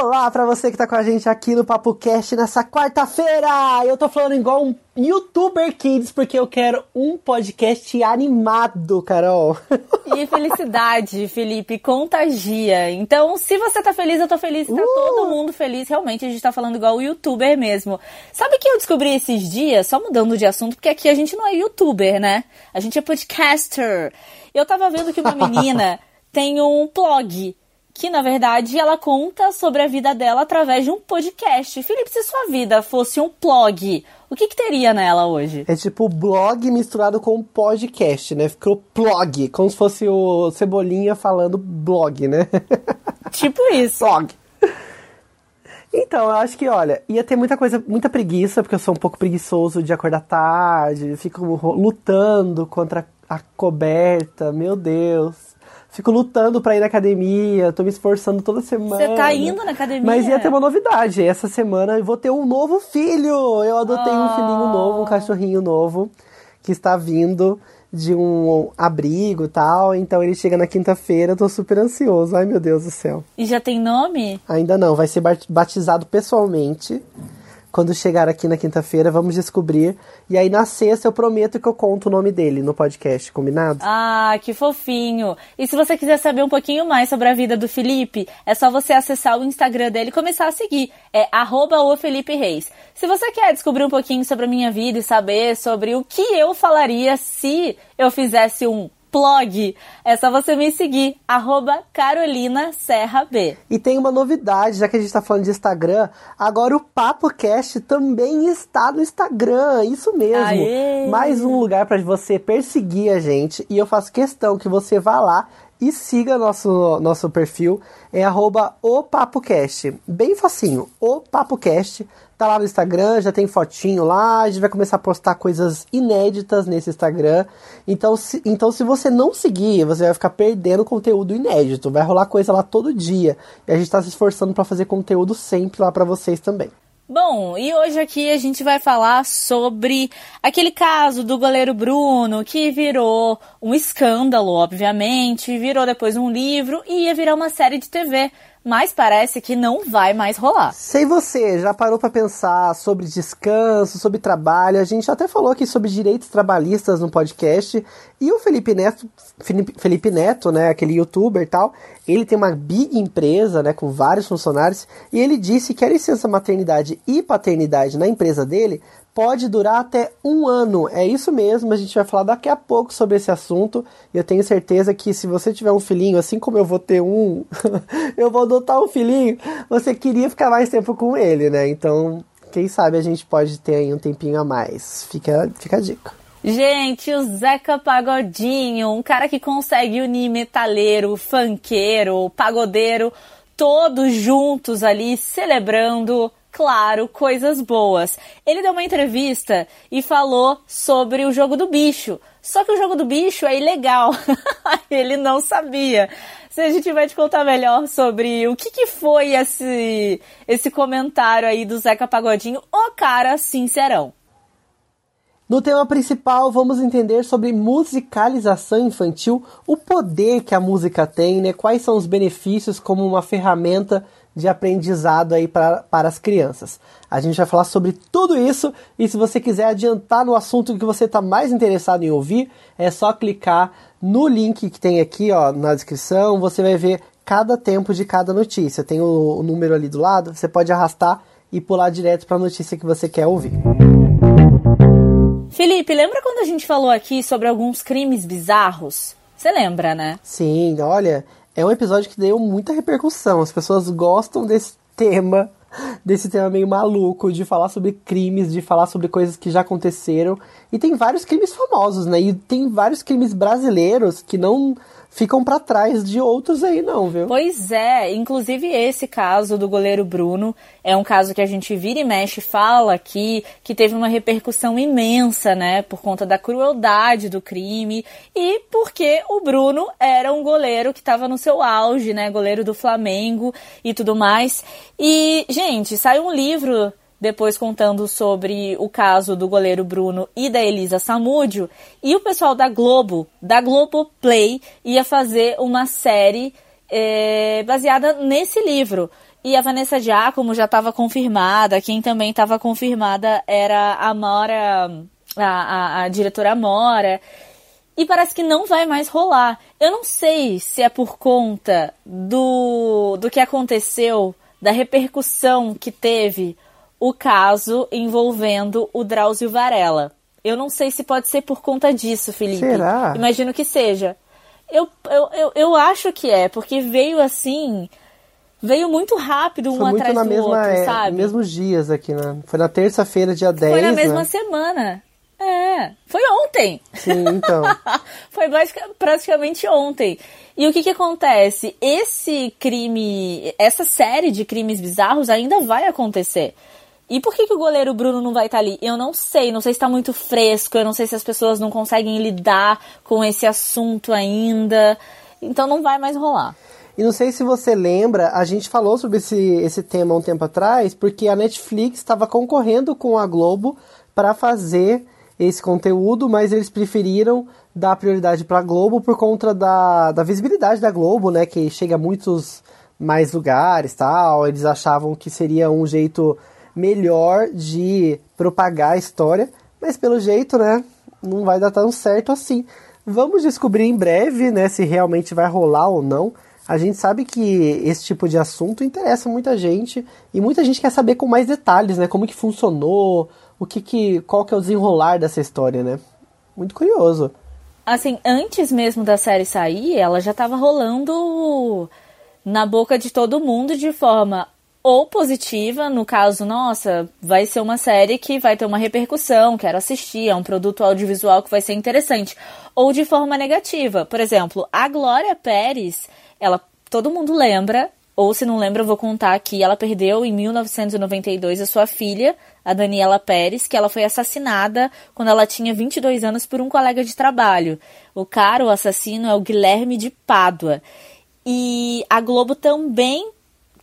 Olá para você que tá com a gente aqui no Papo Cast nessa quarta-feira. Eu tô falando igual um YouTuber Kids porque eu quero um podcast animado, Carol. E felicidade, Felipe, contagia. Então, se você tá feliz, eu tô feliz, tá uh! todo mundo feliz. Realmente, a gente tá falando igual o YouTuber mesmo. Sabe o que eu descobri esses dias, só mudando de assunto, porque aqui a gente não é YouTuber, né? A gente é podcaster. Eu tava vendo que uma menina tem um blog que na verdade ela conta sobre a vida dela através de um podcast. Felipe, se sua vida fosse um blog, o que, que teria nela hoje? É tipo blog misturado com podcast, né? Ficou blog, como se fosse o Cebolinha falando blog, né? Tipo isso. blog. Então, eu acho que, olha, ia ter muita coisa, muita preguiça, porque eu sou um pouco preguiçoso de acordar tarde, fico lutando contra a coberta, meu Deus fico lutando pra ir na academia, tô me esforçando toda semana. Você tá indo na academia? Mas ia ter uma novidade. Essa semana eu vou ter um novo filho. Eu adotei oh. um filhinho novo, um cachorrinho novo, que está vindo de um abrigo e tal. Então ele chega na quinta-feira, tô super ansioso. Ai, meu Deus do céu. E já tem nome? Ainda não, vai ser batizado pessoalmente. Quando chegar aqui na quinta-feira, vamos descobrir. E aí na sexta eu prometo que eu conto o nome dele no podcast, combinado? Ah, que fofinho! E se você quiser saber um pouquinho mais sobre a vida do Felipe, é só você acessar o Instagram dele e começar a seguir. É arroba o Felipe Reis. Se você quer descobrir um pouquinho sobre a minha vida e saber sobre o que eu falaria se eu fizesse um blog. É só você me seguir, arroba Carolina Serra B. E tem uma novidade, já que a gente tá falando de Instagram, agora o PapoCast também está no Instagram, isso mesmo. Aê. Mais um lugar para você perseguir a gente e eu faço questão que você vá lá e siga nosso, nosso perfil, é arroba o PapoCast. Bem facinho, o PapoCast. Tá lá no Instagram, já tem fotinho lá, a gente vai começar a postar coisas inéditas nesse Instagram. Então se, então, se você não seguir, você vai ficar perdendo conteúdo inédito. Vai rolar coisa lá todo dia. E a gente tá se esforçando para fazer conteúdo sempre lá para vocês também. Bom, e hoje aqui a gente vai falar sobre aquele caso do goleiro Bruno que virou um escândalo, obviamente, virou depois um livro e ia virar uma série de TV mas parece que não vai mais rolar. Sei você, já parou para pensar sobre descanso, sobre trabalho? A gente até falou aqui sobre direitos trabalhistas no podcast. E o Felipe Neto, Felipe Neto, né, aquele youtuber e tal, ele tem uma big empresa, né, com vários funcionários, e ele disse que a licença maternidade e paternidade na empresa dele pode durar até um ano. É isso mesmo, a gente vai falar daqui a pouco sobre esse assunto. E eu tenho certeza que se você tiver um filhinho, assim como eu vou ter um, eu vou adotar um filhinho, você queria ficar mais tempo com ele, né? Então, quem sabe a gente pode ter aí um tempinho a mais. Fica, fica a dica. Gente, o Zeca Pagodinho, um cara que consegue unir metaleiro, funkeiro, pagodeiro, todos juntos ali celebrando claro, coisas boas. Ele deu uma entrevista e falou sobre o jogo do bicho. Só que o jogo do bicho é ilegal. Ele não sabia. Se a gente vai te contar melhor sobre o que, que foi esse, esse comentário aí do Zeca Pagodinho, o cara sincerão. No tema principal, vamos entender sobre musicalização infantil, o poder que a música tem, né? quais são os benefícios como uma ferramenta de aprendizado aí pra, para as crianças. A gente vai falar sobre tudo isso e se você quiser adiantar no assunto que você está mais interessado em ouvir, é só clicar no link que tem aqui ó, na descrição. Você vai ver cada tempo de cada notícia. Tem o, o número ali do lado, você pode arrastar e pular direto para a notícia que você quer ouvir. Felipe, lembra quando a gente falou aqui sobre alguns crimes bizarros? Você lembra, né? Sim, olha, é um episódio que deu muita repercussão. As pessoas gostam desse tema, desse tema meio maluco, de falar sobre crimes, de falar sobre coisas que já aconteceram. E tem vários crimes famosos, né? E tem vários crimes brasileiros que não ficam para trás de outros aí, não, viu? Pois é, inclusive esse caso do goleiro Bruno é um caso que a gente vira e mexe fala aqui, que teve uma repercussão imensa, né, por conta da crueldade do crime e porque o Bruno era um goleiro que estava no seu auge, né, goleiro do Flamengo e tudo mais. E, gente, saiu um livro depois contando sobre o caso do goleiro Bruno e da Elisa Samúdio, e o pessoal da Globo, da Globo Play, ia fazer uma série é, baseada nesse livro. E a Vanessa Giacomo já estava confirmada. Quem também estava confirmada era a Mora, a, a, a diretora Mora e parece que não vai mais rolar. Eu não sei se é por conta do, do que aconteceu, da repercussão que teve o caso envolvendo o Drauzio Varela. Eu não sei se pode ser por conta disso, Felipe. Será? Imagino que seja. Eu, eu, eu, eu acho que é, porque veio assim. Veio muito rápido um Foi muito atrás na do mesma, outro, é, sabe? mesmos dias aqui, né? Foi na terça-feira, dia 10, Foi na mesma né? semana. É, foi ontem. Sim, então. foi praticamente ontem. E o que que acontece? Esse crime, essa série de crimes bizarros ainda vai acontecer. E por que, que o goleiro Bruno não vai estar ali? Eu não sei, não sei se está muito fresco, eu não sei se as pessoas não conseguem lidar com esse assunto ainda. Então não vai mais rolar. E não sei se você lembra, a gente falou sobre esse, esse tema um tempo atrás, porque a Netflix estava concorrendo com a Globo para fazer esse conteúdo, mas eles preferiram dar prioridade para a Globo por conta da, da visibilidade da Globo, né? Que chega a muitos mais lugares tal. Eles achavam que seria um jeito melhor de propagar a história, mas pelo jeito, né? Não vai dar tão certo assim. Vamos descobrir em breve, né? Se realmente vai rolar ou não. A gente sabe que esse tipo de assunto interessa muita gente e muita gente quer saber com mais detalhes, né? Como que funcionou, o que que, qual que é o desenrolar dessa história, né? Muito curioso. Assim, antes mesmo da série sair, ela já tava rolando na boca de todo mundo de forma ou positiva, no caso, nossa, vai ser uma série que vai ter uma repercussão, quero assistir, é um produto audiovisual que vai ser interessante, ou de forma negativa. Por exemplo, a Glória Pérez, ela todo mundo lembra, ou se não lembra, eu vou contar aqui, ela perdeu em 1992 a sua filha, a Daniela Pérez, que ela foi assassinada quando ela tinha 22 anos por um colega de trabalho. O cara, o assassino, é o Guilherme de Pádua. E a Globo também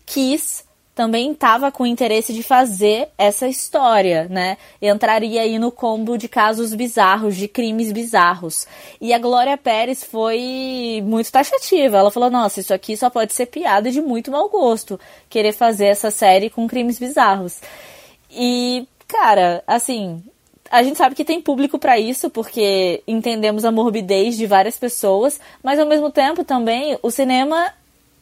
quis também estava com interesse de fazer essa história, né? Entraria aí no combo de casos bizarros, de crimes bizarros. E a Glória Pérez foi muito taxativa. Ela falou: nossa, isso aqui só pode ser piada de muito mau gosto, querer fazer essa série com crimes bizarros. E, cara, assim, a gente sabe que tem público para isso, porque entendemos a morbidez de várias pessoas, mas ao mesmo tempo também o cinema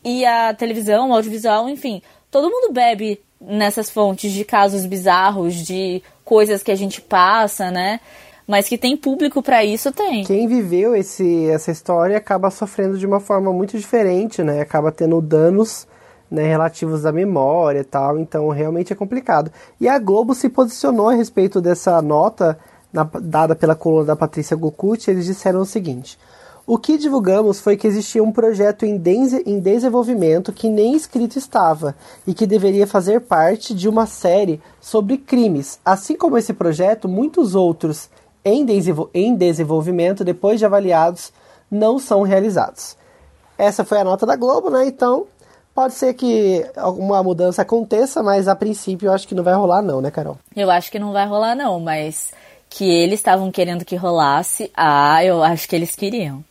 e a televisão, o audiovisual, enfim, todo mundo bebe nessas fontes de casos bizarros, de coisas que a gente passa, né? Mas que tem público para isso, tem. Quem viveu esse, essa história acaba sofrendo de uma forma muito diferente, né? Acaba tendo danos né, relativos à memória e tal, então realmente é complicado. E a Globo se posicionou a respeito dessa nota na, dada pela coluna da Patrícia Gokuti, eles disseram o seguinte: o que divulgamos foi que existia um projeto em, de em desenvolvimento que nem escrito estava e que deveria fazer parte de uma série sobre crimes. Assim como esse projeto, muitos outros em, desenvol em desenvolvimento, depois de avaliados, não são realizados. Essa foi a nota da Globo, né? Então, pode ser que alguma mudança aconteça, mas a princípio eu acho que não vai rolar, não, né, Carol? Eu acho que não vai rolar, não, mas que eles estavam querendo que rolasse, ah, eu acho que eles queriam.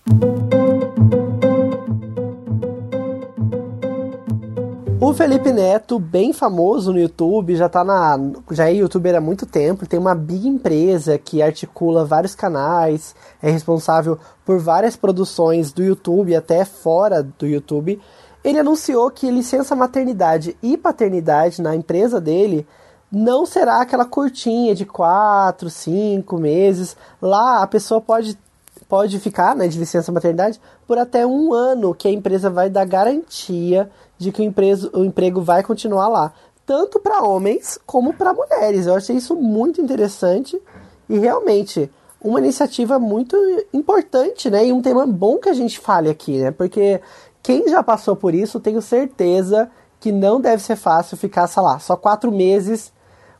O Felipe Neto, bem famoso no YouTube, já tá na. já é youtuber há muito tempo, tem uma big empresa que articula vários canais, é responsável por várias produções do YouTube até fora do YouTube. Ele anunciou que licença maternidade e paternidade na empresa dele não será aquela curtinha de 4, 5 meses. Lá a pessoa pode, pode ficar né, de licença maternidade por até um ano, que a empresa vai dar garantia de que o, empreso, o emprego vai continuar lá. Tanto para homens como para mulheres. Eu achei isso muito interessante e realmente uma iniciativa muito importante, né? E um tema bom que a gente fale aqui, né? Porque quem já passou por isso, tenho certeza que não deve ser fácil ficar, sei lá, só quatro meses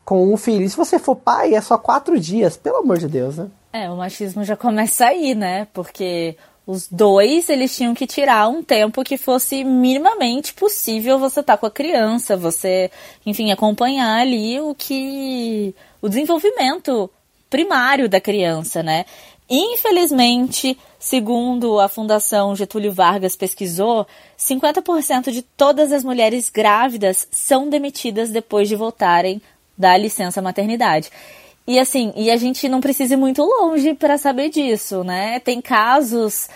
com um filho. E se você for pai, é só quatro dias, pelo amor de Deus, né? É, o machismo já começa aí, né? Porque os dois, eles tinham que tirar um tempo que fosse minimamente possível você estar tá com a criança, você, enfim, acompanhar ali o que. o desenvolvimento primário da criança, né? Infelizmente, Segundo a Fundação Getúlio Vargas pesquisou, 50% de todas as mulheres grávidas são demitidas depois de voltarem da licença maternidade. E assim, e a gente não precisa ir muito longe para saber disso, né? Tem casos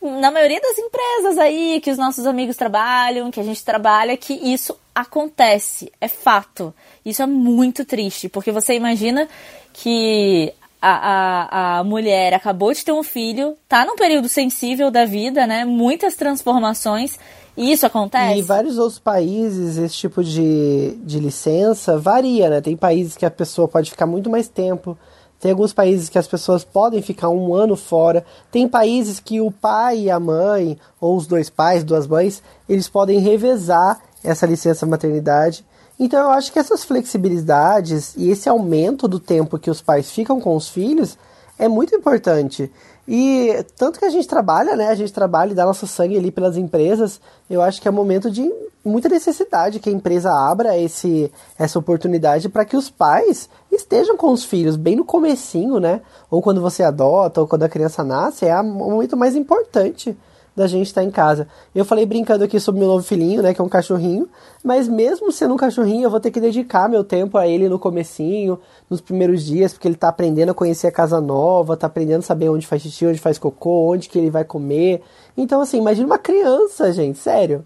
na maioria das empresas aí que os nossos amigos trabalham, que a gente trabalha, que isso acontece, é fato. Isso é muito triste, porque você imagina que a, a, a mulher acabou de ter um filho, tá num período sensível da vida, né? Muitas transformações. E isso acontece? E vários outros países, esse tipo de, de licença varia, né? Tem países que a pessoa pode ficar muito mais tempo. Tem alguns países que as pessoas podem ficar um ano fora. Tem países que o pai e a mãe, ou os dois pais, duas mães, eles podem revezar essa licença maternidade. Então eu acho que essas flexibilidades e esse aumento do tempo que os pais ficam com os filhos é muito importante. E tanto que a gente trabalha, né? A gente trabalha e dá nosso sangue ali pelas empresas. Eu acho que é momento de muita necessidade que a empresa abra esse, essa oportunidade para que os pais estejam com os filhos bem no comecinho, né? Ou quando você adota, ou quando a criança nasce, é o momento mais importante da gente estar tá em casa. Eu falei brincando aqui sobre meu novo filhinho, né, que é um cachorrinho, mas mesmo sendo um cachorrinho, eu vou ter que dedicar meu tempo a ele no comecinho, nos primeiros dias, porque ele tá aprendendo a conhecer a casa nova, tá aprendendo a saber onde faz xixi, onde faz cocô, onde que ele vai comer. Então assim, imagina uma criança, gente, sério.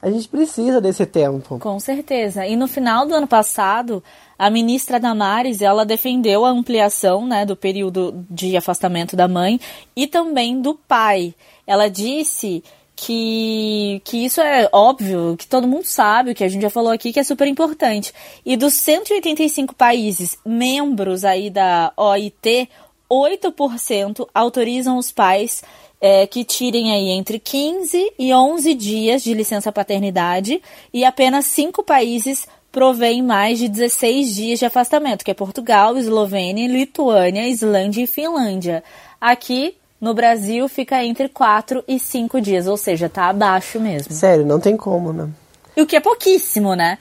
A gente precisa desse tempo. Com certeza. E no final do ano passado, a ministra Damares, ela defendeu a ampliação, né, do período de afastamento da mãe e também do pai. Ela disse que, que isso é óbvio, que todo mundo sabe, que a gente já falou aqui, que é super importante. E dos 185 países membros aí da OIT, 8% autorizam os pais é, que tirem aí entre 15 e 11 dias de licença paternidade e apenas cinco países provém mais de 16 dias de afastamento, que é Portugal, Eslovênia, Lituânia, Islândia e Finlândia. Aqui no Brasil fica entre 4 e 5 dias, ou seja, tá abaixo mesmo. Sério, não tem como, né? E o que é pouquíssimo, né?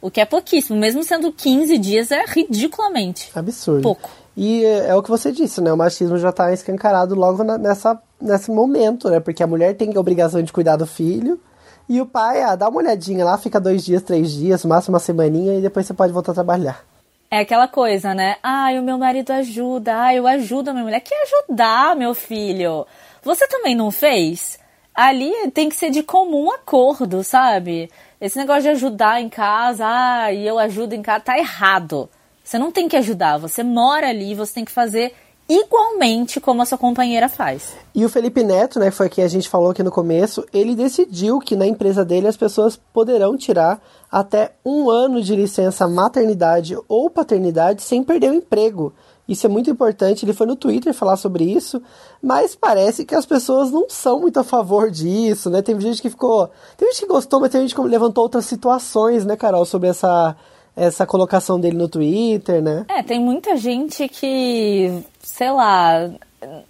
O que é pouquíssimo, mesmo sendo 15 dias, é ridiculamente. Absurdo. Pouco. E é o que você disse, né? O machismo já tá escancarado logo nessa, nesse momento, né? Porque a mulher tem a obrigação de cuidar do filho e o pai, ah, dá uma olhadinha lá, fica dois dias, três dias, máximo uma semaninha e depois você pode voltar a trabalhar. É aquela coisa, né? Ai, o meu marido ajuda, ai, eu ajudo a minha mulher. Que ajudar, meu filho? Você também não fez? Ali tem que ser de comum acordo, sabe? Esse negócio de ajudar em casa, ai, eu ajudo em casa, tá errado. Você não tem que ajudar, você mora ali, você tem que fazer igualmente como a sua companheira faz. E o Felipe Neto, né, foi quem a gente falou aqui no começo, ele decidiu que na empresa dele as pessoas poderão tirar até um ano de licença maternidade ou paternidade sem perder o emprego. Isso é muito importante. Ele foi no Twitter falar sobre isso, mas parece que as pessoas não são muito a favor disso, né? Tem gente que ficou. Tem gente que gostou, mas tem gente que levantou outras situações, né, Carol, sobre essa essa colocação dele no Twitter, né? É, tem muita gente que, sei lá,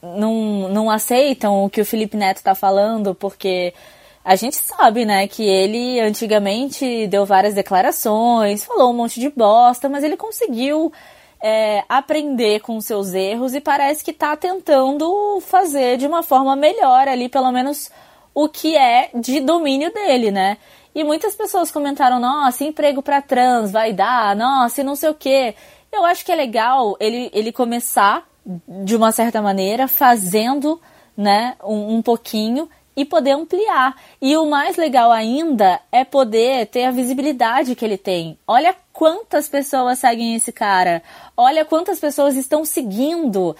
não, não aceitam o que o Felipe Neto está falando, porque a gente sabe, né, que ele antigamente deu várias declarações, falou um monte de bosta, mas ele conseguiu é, aprender com seus erros e parece que está tentando fazer de uma forma melhor ali, pelo menos o que é de domínio dele, né? E muitas pessoas comentaram: nossa, emprego para trans vai dar, nossa, e não sei o quê. Eu acho que é legal ele, ele começar de uma certa maneira, fazendo né, um, um pouquinho e poder ampliar. E o mais legal ainda é poder ter a visibilidade que ele tem. Olha quantas pessoas seguem esse cara. Olha quantas pessoas estão seguindo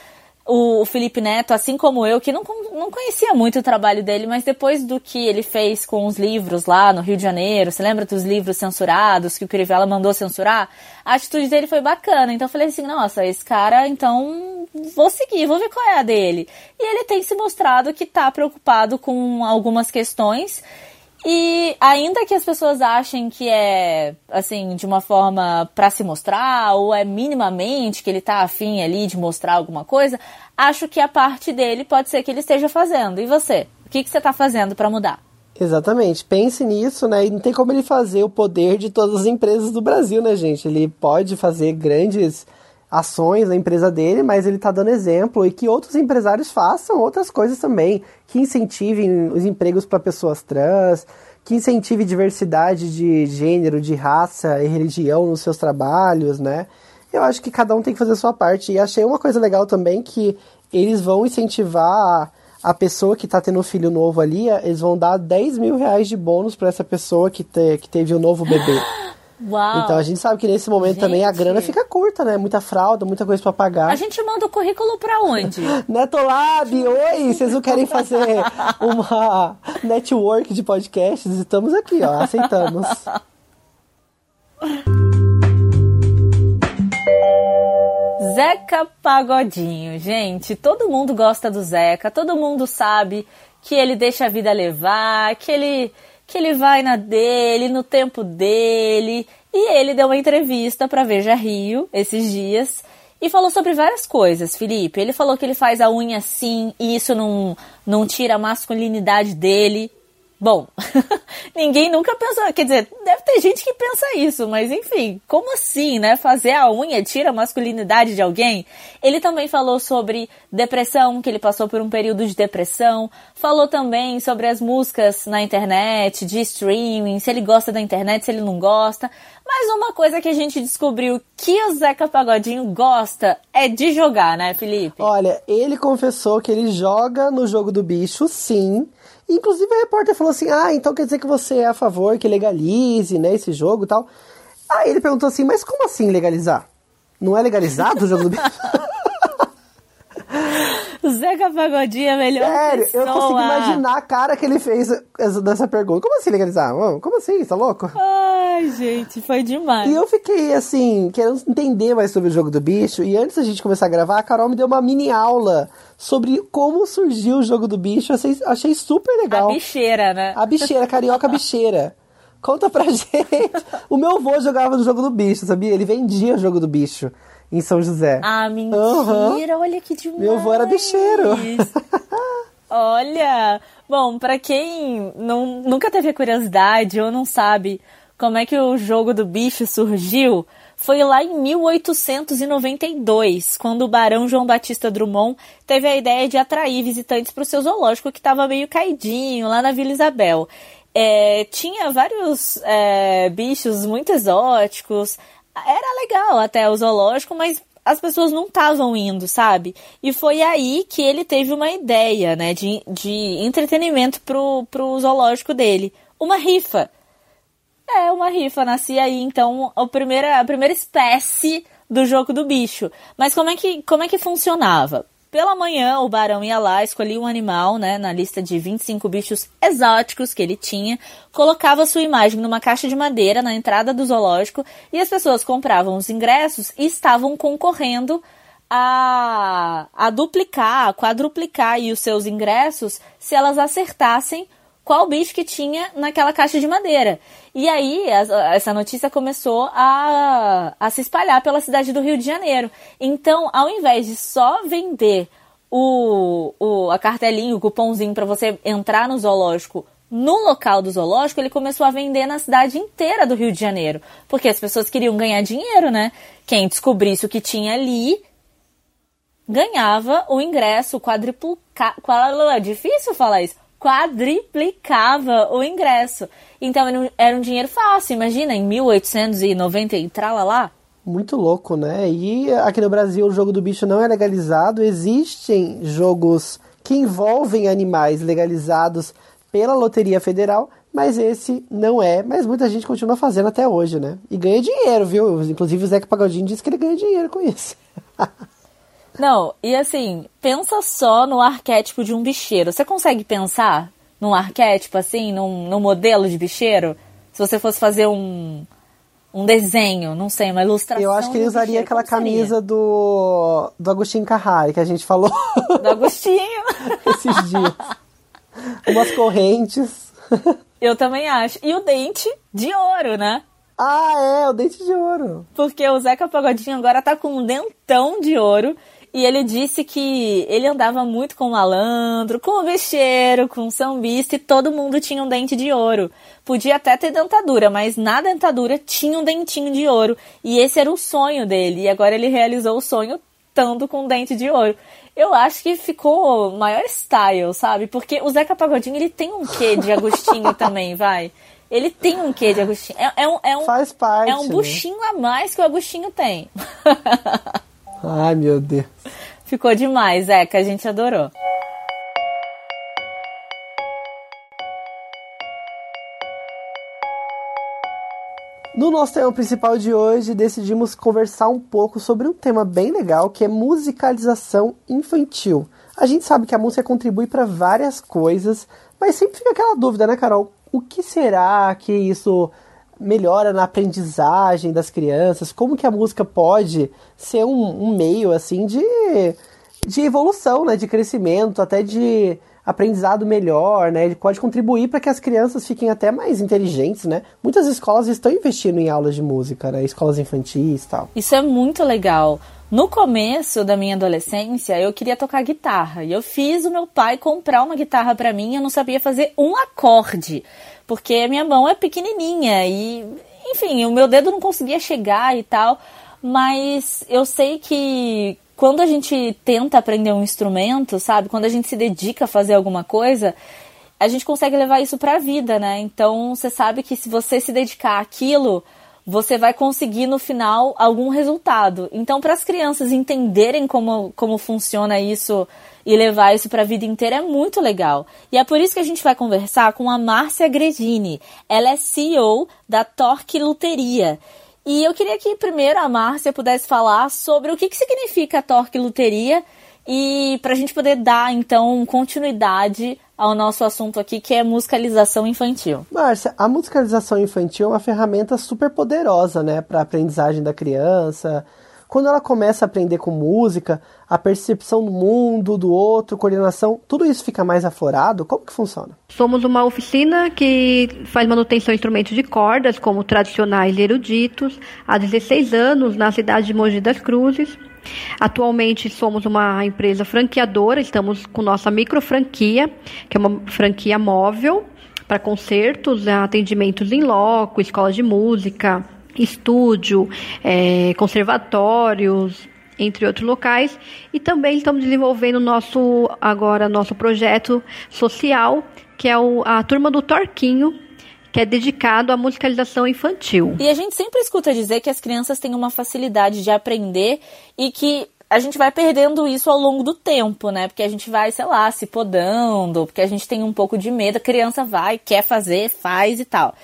o Felipe Neto, assim como eu, que não, não conhecia muito o trabalho dele, mas depois do que ele fez com os livros lá no Rio de Janeiro, você lembra dos livros censurados que o Crivella mandou censurar? A atitude dele foi bacana. Então eu falei assim, nossa, esse cara, então vou seguir, vou ver qual é a dele. E ele tem se mostrado que está preocupado com algumas questões e ainda que as pessoas achem que é, assim, de uma forma para se mostrar, ou é minimamente que ele tá afim ali de mostrar alguma coisa, acho que a parte dele pode ser que ele esteja fazendo. E você? O que, que você tá fazendo para mudar? Exatamente. Pense nisso, né? E não tem como ele fazer o poder de todas as empresas do Brasil, né, gente? Ele pode fazer grandes ações na empresa dele, mas ele está dando exemplo e que outros empresários façam outras coisas também, que incentivem os empregos para pessoas trans, que incentive diversidade de gênero, de raça e religião nos seus trabalhos, né? Eu acho que cada um tem que fazer a sua parte. E achei uma coisa legal também que eles vão incentivar a, pessoa que está tendo um filho novo ali, eles vão dar 10 mil reais de bônus para essa pessoa que, te, que teve o um novo bebê. Uau. Então a gente sabe que nesse momento gente. também a grana fica curta, né? Muita fralda, muita coisa para pagar. A gente manda o currículo para onde? Netolab, oi! Vocês não querem fazer uma network de podcasts? Estamos aqui, ó, aceitamos. Zeca Pagodinho, gente, todo mundo gosta do Zeca, todo mundo sabe que ele deixa a vida levar, que ele que ele vai na dele, no tempo dele. E ele deu uma entrevista para Veja Rio esses dias e falou sobre várias coisas, Felipe. Ele falou que ele faz a unha assim e isso não, não tira a masculinidade dele. Bom, ninguém nunca pensou, quer dizer, deve ter gente que pensa isso, mas enfim, como assim, né? Fazer a unha tira a masculinidade de alguém? Ele também falou sobre depressão, que ele passou por um período de depressão, falou também sobre as músicas na internet, de streaming, se ele gosta da internet, se ele não gosta. Mas uma coisa que a gente descobriu que o Zeca Pagodinho gosta é de jogar, né, Felipe? Olha, ele confessou que ele joga no jogo do bicho, sim Inclusive a repórter falou assim: ah, então quer dizer que você é a favor que legalize, né, esse jogo e tal. Aí ele perguntou assim: mas como assim legalizar? Não é legalizado o jogo do bicho? Zeca Pagodinho é melhor Sério, pessoa. eu consigo imaginar a cara que ele fez dessa pergunta. Como assim legalizar? Como assim? Tá louco? Ai, gente, foi demais. E eu fiquei, assim, querendo entender mais sobre o jogo do bicho. E antes da gente começar a gravar, a Carol me deu uma mini aula sobre como surgiu o jogo do bicho. Achei, achei super legal. A bicheira, né? A bicheira, carioca bicheira. Conta pra gente. O meu avô jogava no jogo do bicho, sabia? Ele vendia o jogo do bicho em São José. Ah, mentira! Uhum. Olha que demais! Meu avô era bicheiro. Olha! Bom, para quem não, nunca teve curiosidade ou não sabe como é que o jogo do bicho surgiu, foi lá em 1892, quando o barão João Batista Drummond teve a ideia de atrair visitantes para o seu zoológico que estava meio caidinho lá na Vila Isabel. É, tinha vários é, bichos muito exóticos, era legal até o zoológico, mas as pessoas não estavam indo, sabe? E foi aí que ele teve uma ideia, né, de, de entretenimento pro, pro zoológico dele. Uma rifa. É, uma rifa. Nascia aí, então, a primeira, a primeira espécie do jogo do bicho. Mas como é que, como é que funcionava? Pela manhã, o barão ia lá, escolhia um animal, né, na lista de 25 bichos exóticos que ele tinha, colocava sua imagem numa caixa de madeira na entrada do zoológico e as pessoas compravam os ingressos e estavam concorrendo a, a duplicar, a quadruplicar aí os seus ingressos se elas acertassem qual bicho que tinha naquela caixa de madeira. E aí essa notícia começou a, a se espalhar pela cidade do Rio de Janeiro. Então, ao invés de só vender o, o a cartelinha, o cupomzinho para você entrar no zoológico no local do zoológico, ele começou a vender na cidade inteira do Rio de Janeiro. Porque as pessoas queriam ganhar dinheiro, né? Quem descobrisse o que tinha ali ganhava o ingresso quadriplicar. É difícil falar isso quadriplicava o ingresso. Então era um dinheiro fácil, imagina, em 1890 e lá. Muito louco, né? E aqui no Brasil o jogo do bicho não é legalizado. Existem jogos que envolvem animais legalizados pela Loteria Federal, mas esse não é. Mas muita gente continua fazendo até hoje, né? E ganha dinheiro, viu? Inclusive o Zeca Pagodinho disse que ele ganha dinheiro com isso. Não, e assim, pensa só no arquétipo de um bicheiro. Você consegue pensar num arquétipo, assim, num, num modelo de bicheiro? Se você fosse fazer um, um desenho, não sei, uma ilustração. Eu acho que ele usaria aquela camisa do, do Agostinho Carrari, que a gente falou. Do Agostinho. Esses dias. Umas correntes. Eu também acho. E o dente de ouro, né? Ah, é, o dente de ouro. Porque o Zeca Pagodinho agora tá com um dentão de ouro E ele disse que ele andava muito com o malandro, com o bicheiro, com o sambista e todo mundo tinha um dente de ouro. Podia até ter dentadura, mas na dentadura tinha um dentinho de ouro. E esse era o sonho dele. E agora ele realizou o sonho estando com um dente de ouro. Eu acho que ficou maior style, sabe? Porque o Zeca Pagodinho, ele tem um quê de Agostinho também, vai? Ele tem um quê de Agostinho. É, é um, é um, Faz parte. É um né? buchinho a mais que o Agostinho tem. Ai, meu Deus. Ficou demais, Zeca. A gente adorou. No nosso tema principal de hoje, decidimos conversar um pouco sobre um tema bem legal, que é musicalização infantil. A gente sabe que a música contribui para várias coisas, mas sempre fica aquela dúvida, né, Carol? O que será que isso melhora na aprendizagem das crianças? Como que a música pode ser um, um meio, assim, de, de evolução, né? De crescimento, até de aprendizado melhor, né? Ele pode contribuir para que as crianças fiquem até mais inteligentes, né? Muitas escolas estão investindo em aulas de música, né? Escolas infantis tal. Isso é muito legal. No começo da minha adolescência, eu queria tocar guitarra. E eu fiz o meu pai comprar uma guitarra para mim, eu não sabia fazer um acorde, porque a minha mão é pequenininha e, enfim, o meu dedo não conseguia chegar e tal. Mas eu sei que quando a gente tenta aprender um instrumento, sabe? Quando a gente se dedica a fazer alguma coisa, a gente consegue levar isso para a vida, né? Então, você sabe que se você se dedicar àquilo, você vai conseguir no final algum resultado. Então, para as crianças entenderem como, como funciona isso e levar isso para a vida inteira é muito legal. E é por isso que a gente vai conversar com a Márcia Gredini. Ela é CEO da Torque Luteria. E eu queria que primeiro a Márcia pudesse falar sobre o que, que significa a Torque Luteria e para a gente poder dar então continuidade ao nosso assunto aqui, que é musicalização infantil. Márcia, a musicalização infantil é uma ferramenta super poderosa, né, para a aprendizagem da criança. Quando ela começa a aprender com música, a percepção do mundo, do outro, coordenação, tudo isso fica mais aflorado? Como que funciona? Somos uma oficina que faz manutenção de instrumentos de cordas, como tradicionais e eruditos, há 16 anos, na cidade de Mogi das Cruzes. Atualmente somos uma empresa franqueadora, estamos com nossa micro franquia, que é uma franquia móvel para concertos, atendimentos em loco, escola de música, estúdio, é, conservatórios, entre outros locais. E também estamos desenvolvendo nosso agora nosso projeto social, que é o, a turma do Torquinho, que é dedicado à musicalização infantil. E a gente sempre escuta dizer que as crianças têm uma facilidade de aprender e que a gente vai perdendo isso ao longo do tempo, né? Porque a gente vai, sei lá, se podando, porque a gente tem um pouco de medo, a criança vai, quer fazer, faz e tal.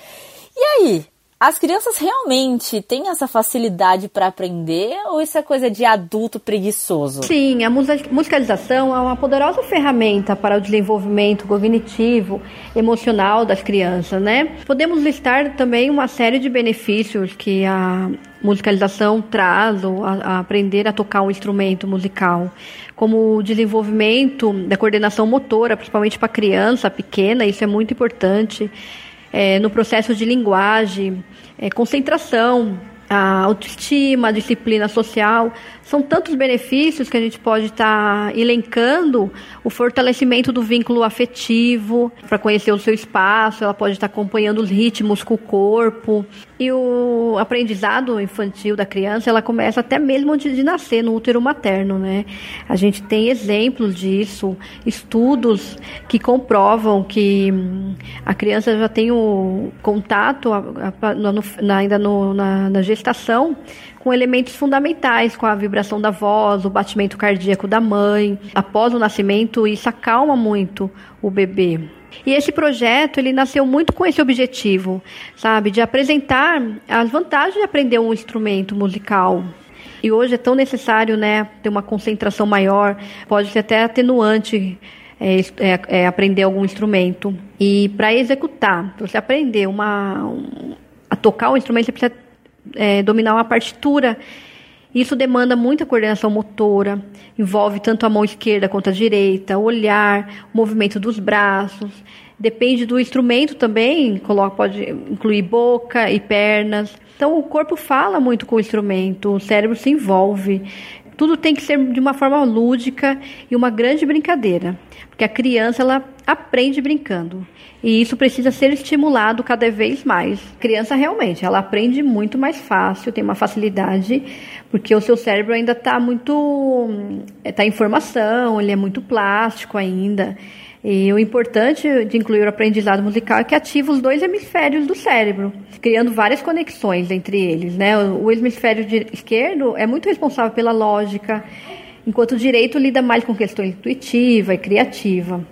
E aí, as crianças realmente têm essa facilidade para aprender ou isso é coisa de adulto preguiçoso? Sim, a musicalização é uma poderosa ferramenta para o desenvolvimento cognitivo, emocional das crianças, né? Podemos listar também uma série de benefícios que a musicalização traz, ou a, a aprender a tocar um instrumento musical, como o desenvolvimento da coordenação motora, principalmente para criança pequena, isso é muito importante é, no processo de linguagem, é, concentração, a autoestima, a disciplina social. São tantos benefícios que a gente pode estar tá elencando o fortalecimento do vínculo afetivo, para conhecer o seu espaço, ela pode estar tá acompanhando os ritmos com o corpo. E o aprendizado infantil da criança, ela começa até mesmo antes de nascer no útero materno, né? A gente tem exemplos disso, estudos que comprovam que hum, a criança já tem o contato ainda no, na, na gestação com elementos fundamentais, com a vibração da voz, o batimento cardíaco da mãe. Após o nascimento, isso acalma muito o bebê. E esse projeto, ele nasceu muito com esse objetivo, sabe, de apresentar as vantagens de aprender um instrumento musical. E hoje é tão necessário, né, ter uma concentração maior, pode ser até atenuante é, é, é, aprender algum instrumento. E para executar, para você aprender uma, um, a tocar o instrumento, você precisa é, dominar uma partitura. Isso demanda muita coordenação motora, envolve tanto a mão esquerda quanto a direita, olhar, movimento dos braços. Depende do instrumento também, coloca, pode incluir boca e pernas. Então o corpo fala muito com o instrumento, o cérebro se envolve. Tudo tem que ser de uma forma lúdica e uma grande brincadeira, porque a criança ela aprende brincando e isso precisa ser estimulado cada vez mais. A criança realmente ela aprende muito mais fácil, tem uma facilidade, porque o seu cérebro ainda está muito está em formação, ele é muito plástico ainda. E o importante de incluir o aprendizado musical é que ativa os dois hemisférios do cérebro, criando várias conexões entre eles. Né? O hemisfério esquerdo é muito responsável pela lógica, enquanto o direito lida mais com questões intuitiva e criativa.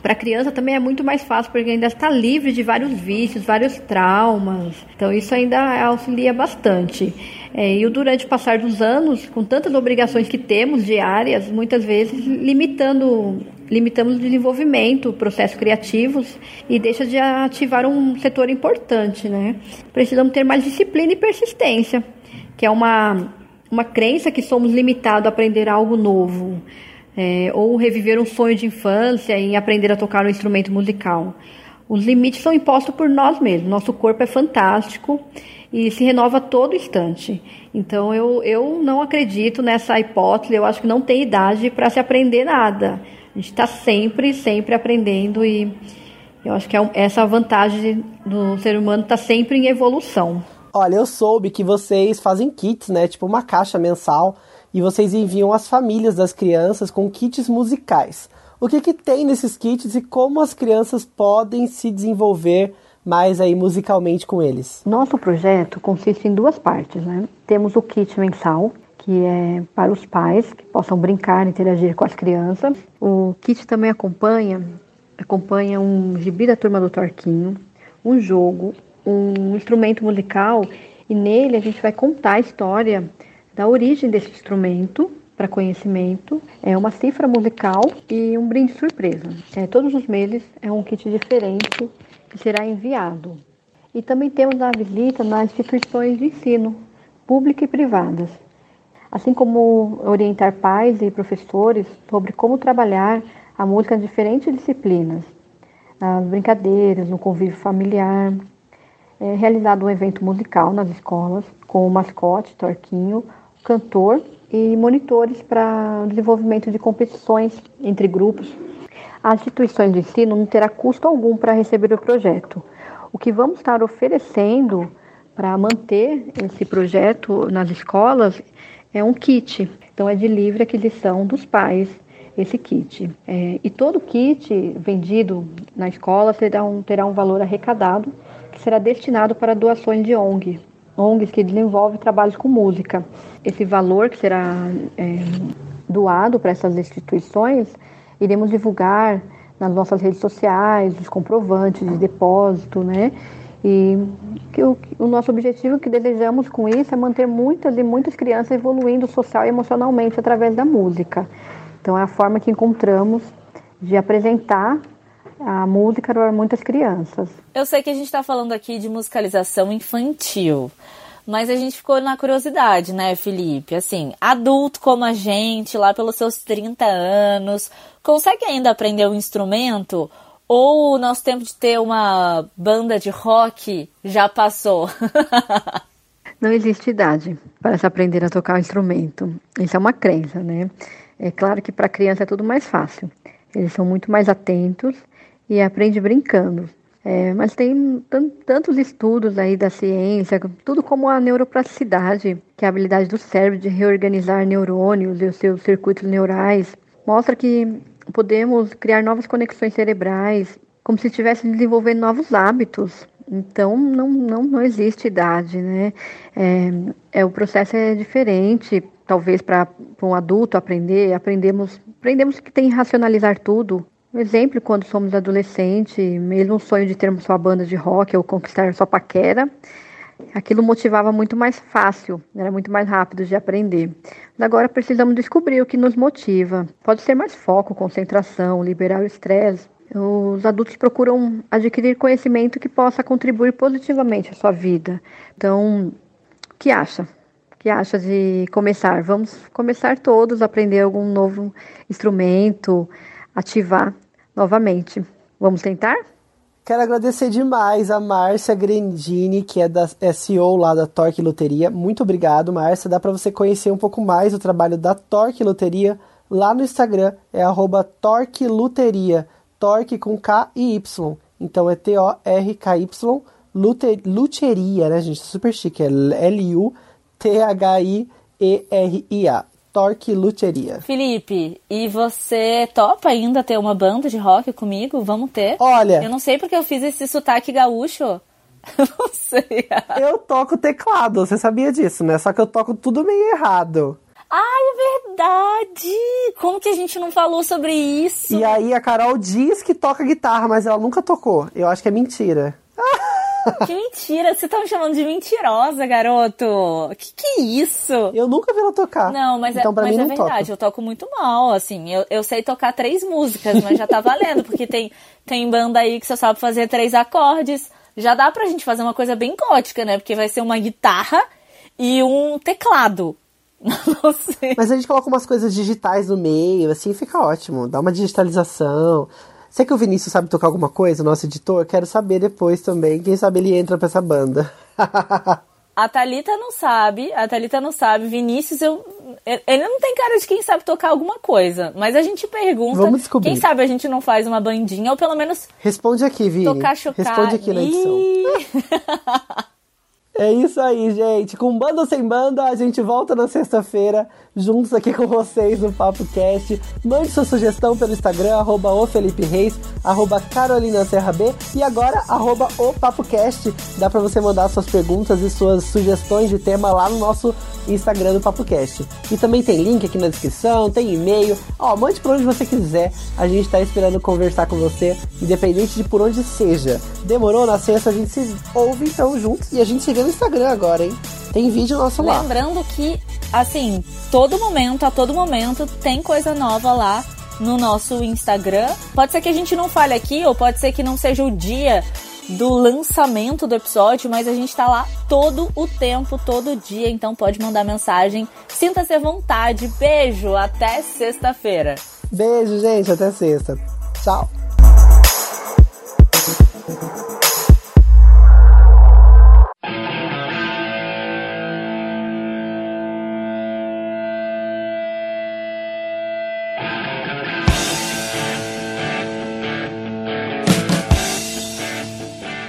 Para a criança também é muito mais fácil, porque ainda está livre de vários vícios, vários traumas. Então, isso ainda auxilia bastante. É, e durante o passar dos anos, com tantas obrigações que temos diárias, muitas vezes limitando limitamos o desenvolvimento, processos criativos e deixa de ativar um setor importante, né? Precisamos ter mais disciplina e persistência, que é uma, uma crença que somos limitados a aprender algo novo, é, ou reviver um sonho de infância em aprender a tocar um instrumento musical. Os limites são impostos por nós mesmos. Nosso corpo é fantástico e se renova todo instante. Então eu, eu não acredito nessa hipótese, eu acho que não tem idade para se aprender nada. A gente está sempre, sempre aprendendo e eu acho que é essa vantagem do ser humano está sempre em evolução. Olha, eu soube que vocês fazem kits, né? Tipo uma caixa mensal e vocês enviam às famílias das crianças com kits musicais. O que, que tem nesses kits e como as crianças podem se desenvolver mais aí musicalmente com eles? Nosso projeto consiste em duas partes, né? Temos o kit mensal, que é para os pais que possam brincar, interagir com as crianças. O kit também acompanha acompanha um gibi da turma do Torquinho, um jogo, um instrumento musical e nele a gente vai contar a história da origem desse instrumento para conhecimento, é uma cifra musical e um brinde surpresa. É, todos os meses é um kit diferente que será enviado. E também temos a visita nas instituições de ensino, públicas e privadas assim como orientar pais e professores sobre como trabalhar a música em diferentes disciplinas, nas brincadeiras, no convívio familiar. É realizado um evento musical nas escolas com o mascote, Torquinho, cantor e monitores para o desenvolvimento de competições entre grupos. As instituições de ensino não terá custo algum para receber o projeto. O que vamos estar oferecendo para manter esse projeto nas escolas é um kit. Então é de livre aquisição dos pais esse kit. É, e todo kit vendido na escola terá um, terá um valor arrecadado que será destinado para doações de ONG, ONGs que desenvolvem trabalhos com música. Esse valor que será é, doado para essas instituições, iremos divulgar nas nossas redes sociais, os comprovantes de depósito, né? E que o, o nosso objetivo que desejamos com isso é manter muitas e muitas crianças evoluindo social e emocionalmente através da música. Então é a forma que encontramos de apresentar a música para muitas crianças. Eu sei que a gente está falando aqui de musicalização infantil, mas a gente ficou na curiosidade, né, Felipe? Assim, adulto como a gente, lá pelos seus 30 anos, consegue ainda aprender um instrumento? Ou o nosso tempo de ter uma banda de rock já passou? Não existe idade para se aprender a tocar o instrumento. Isso é uma crença, né? É claro que para criança é tudo mais fácil. Eles são muito mais atentos e aprende brincando. É, mas tem tantos estudos aí da ciência, tudo como a neuroplasticidade, que é a habilidade do cérebro de reorganizar neurônios e os seus circuitos neurais, mostra que podemos criar novas conexões cerebrais, como se estivesse desenvolvendo novos hábitos. Então não, não, não existe idade, né? É, é, o processo é diferente, talvez para um adulto aprender, aprendemos, aprendemos que tem que racionalizar tudo. Um exemplo, quando somos adolescentes, mesmo o sonho de termos sua banda de rock ou conquistar sua paquera, aquilo motivava muito mais fácil, era muito mais rápido de aprender. Agora precisamos descobrir o que nos motiva. Pode ser mais foco, concentração, liberar o estresse. Os adultos procuram adquirir conhecimento que possa contribuir positivamente à sua vida. Então, o que acha? O que acha de começar? Vamos começar todos a aprender algum novo instrumento, ativar novamente. Vamos tentar? Quero agradecer demais a Márcia Grandini, que é da SEO lá da Torque Loteria. Muito obrigado, Márcia. Dá para você conhecer um pouco mais o trabalho da Torque Loteria lá no Instagram. É arroba Torque com K e Y. Então é T-O-R-K-Y. Luteria, né, gente? Super chique. É L-U-T-H-I-E-R-I-A. Torque Luteria. Felipe, e você topa ainda ter uma banda de rock comigo? Vamos ter? Olha. Eu não sei porque eu fiz esse sotaque gaúcho. não sei. eu toco teclado, você sabia disso, né? Só que eu toco tudo meio errado. Ai, é verdade! Como que a gente não falou sobre isso? E aí a Carol diz que toca guitarra, mas ela nunca tocou. Eu acho que é mentira. Que mentira, você tá me chamando de mentirosa, garoto. Que que é isso? Eu nunca vi ela tocar. Não, mas, é, então, é, mas mim, é verdade, toca. eu toco muito mal, assim. Eu, eu sei tocar três músicas, mas já tá valendo, porque tem, tem banda aí que só sabe fazer três acordes. Já dá pra gente fazer uma coisa bem gótica, né? Porque vai ser uma guitarra e um teclado. Não sei. Mas a gente coloca umas coisas digitais no meio, assim fica ótimo. Dá uma digitalização. Sei que o Vinícius sabe tocar alguma coisa, nosso editor? Quero saber depois também. Quem sabe ele entra pra essa banda. a Thalita não sabe, a Thalita não sabe. Vinícius, eu, ele não tem cara de quem sabe tocar alguma coisa. Mas a gente pergunta. Vamos descobrir. Quem sabe a gente não faz uma bandinha, ou pelo menos. Responde aqui, Vini. Tocar chocar. Responde aqui na edição. É isso aí, gente. Com banda ou sem banda, a gente volta na sexta-feira, juntos aqui com vocês no Papo Cast. Mande sua sugestão pelo Instagram, arroba o Felipe Reis, arroba Carolina Serra B e agora, arroba o Papo Cast. Dá pra você mandar suas perguntas e suas sugestões de tema lá no nosso Instagram do Papo Cast. E também tem link aqui na descrição, tem e-mail. Ó, mande por onde você quiser. A gente tá esperando conversar com você, independente de por onde seja. Demorou na sexta, a gente se ouve então juntos e a gente se no Instagram agora, hein? Tem vídeo nosso lá. Lembrando que, assim, todo momento, a todo momento, tem coisa nova lá no nosso Instagram. Pode ser que a gente não fale aqui, ou pode ser que não seja o dia do lançamento do episódio, mas a gente tá lá todo o tempo, todo dia, então pode mandar mensagem. Sinta-se à vontade. Beijo, até sexta-feira. Beijo, gente, até sexta. Tchau.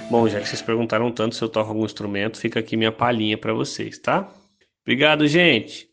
Bom, já que vocês perguntaram tanto se eu toco algum instrumento, fica aqui minha palhinha para vocês, tá? Obrigado, gente!